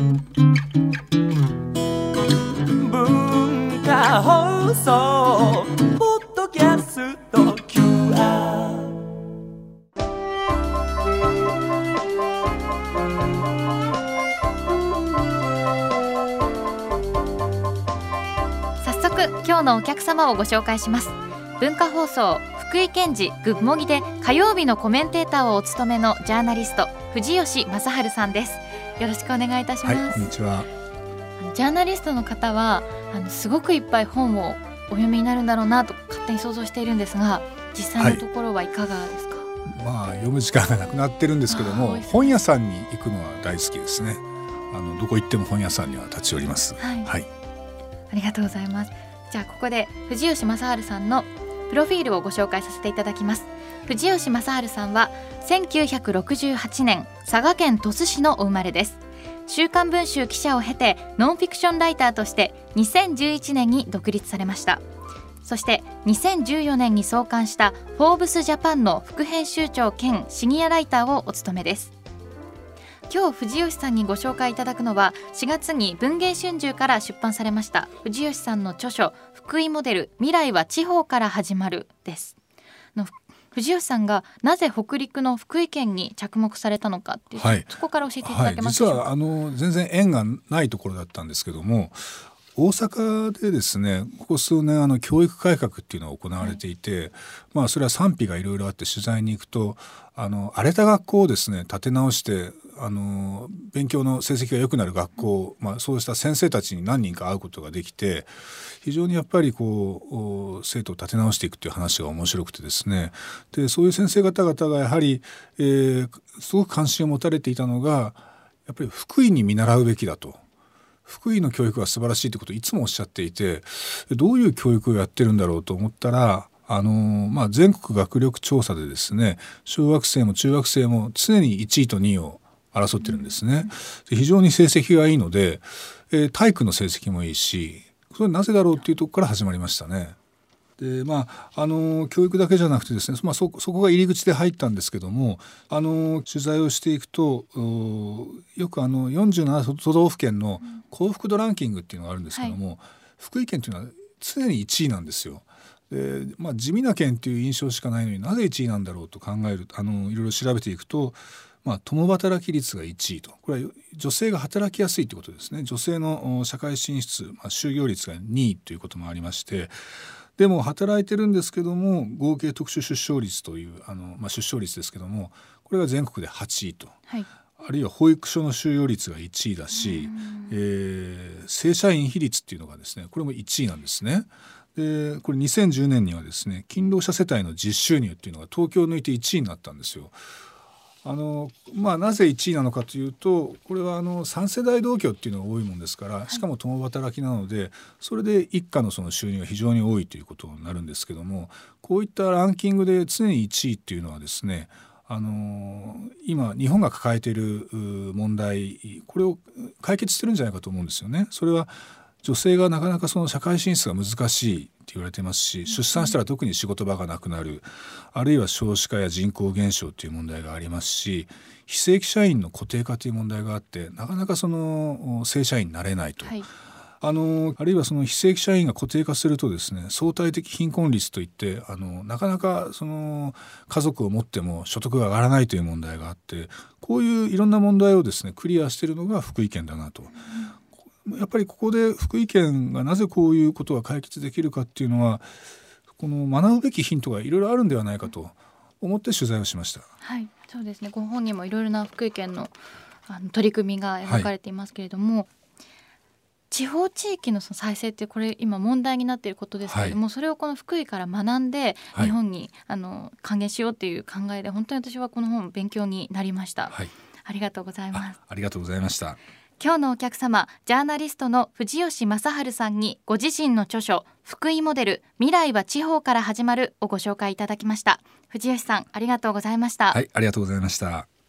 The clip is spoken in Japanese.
文化放送ポッドキャスト QR 早速今日のお客様をご紹介します文化放送福井県寺グッモギで火曜日のコメンテーターをお務めのジャーナリスト藤吉正治さんです。よろしくお願いいたします、はい、こんにちは。ジャーナリストの方はあのすごくいっぱい本をお読みになるんだろうなと勝手に想像しているんですが実際のところはいかがですか、まあ読む時間がなくなってるんですけどもあーお忙しい本屋さんに行くのは大好きですね。あのどこ行っても本屋さんには立ち寄ります。はいはい。ありがとうございますじゃあここで藤吉正治さんのプロフィールをご紹介させていただきます。藤吉正治さんは1968年佐賀県鳥栖市のお生まれです。週刊文春記者を経てノンフィクションライターとして2011年に独立されました。そして2014年に創刊した「フォーブスジャパン」の副編集長兼シニアライターをお務めです。今日藤吉さんにご紹介いただくのは4月に文藝春秋から出版されました藤吉さんの著書福井モデル未来は地方から始まるですの藤吉さんがなぜ北陸の福井県に着目されたのかっていう、はいそこから教えていたはいだけ。ますでしょうか、実はあの全然縁がないところだったんですけども。大阪でですねここ数年あの教育改革っていうのが行われていて、まあそれは賛否がいろいろあって取材に行くとあの荒れた学校をですね立て直してあの勉強の成績が良くなる学校、まあ、そうした先生たちに何人か会うことができて非常にやっぱりこうお生徒を立て直していくっていう話が面白くてですねでそういう先生方々がやはり、えーすごく関心を持たれていたのがやっぱり福井に見習うべきだと。福井の教育は素晴らしいということをいつもおっしゃっていてどういう教育をやってるんだろうと思ったらあのまあ、全国学力調査でですね小学生も中学生も常に1位と2位を争ってるんですね。で非常に成績がいいので、えー体育の成績もいいしそれなぜだろうっていうとこから始まりましたね。でまああの教育だけじゃなくてですね、まあ、そそこが入り口で入ったんですけどもあの取材をしていくとおよくあの47都道府県の幸福度ランキングっていうのがあるんですけども、福井県っていうのは常に1位なんですよ。でまあ、地味な県っていう印象しかないのになぜ1位なんだろうと考えるあのいろいろ調べていくと、まあ、共働き率が1位と。これは女性が働きやすいということですね。女性のお社会進出、まあ、就業率が2位ということもありましてでも働いてるんですけども合計特殊出生率というあの、まあ、出生率ですけどもこれが全国で8位と。はいあるいは保育所の収容率が1位だし、えー正社員比率っていうのがですねこれも1位なんですね。でこれ2010年にはですね勤労者世帯の実収入っていうのが東京を抜いて1位になったんですよ。あのまあ、なぜ1位なのかというとこれはあの3世代同居っていうのが多いもんですからしかも共働きなのでそれで一家のその収入が非常に多いということになるんですけどもこういったランキングで常に1位っていうのはですねあの今日本が抱えているう問題これを解決してるんじゃないかと思うんですよね。それは女性がなかなかその社会進出が難しいって言われてますし出産したら特に仕事場がなくなるあるいは少子化や人口減少という問題がありますし非正規社員の固定化という問題があってなかなかその正社員になれないと。はいあのあるいはその非正規社員が固定化するとですね相対的貧困率といってあのなかなかその家族を持っても所得が上がらないという問題があってこういういろんな問題をですねクリアしているのが福井県だなと。やっぱりここで福井県がなぜこういうことが解決できるかっていうのはこの学ぶべきヒントがいろいろあるんではないかと思って取材をしました。はい、そうですね。ご本にもいろいろな福井県のあの取り組みが描かれていますけれども、地方地域のその再生ってこれ今問題になっていることですけれども、それをこの福井から学んではい日本に、あの還元しようっていう考えで本当に私はこの本勉強になりました。はい、ありがとうございまあす。ありがとうございました。今日のお客様ジャーナリストの藤吉正治さんにご自身の著書福井モデル未来は地方から始まるをご紹介いただきました藤吉さんありがとうございました、はい、ありがとうございました。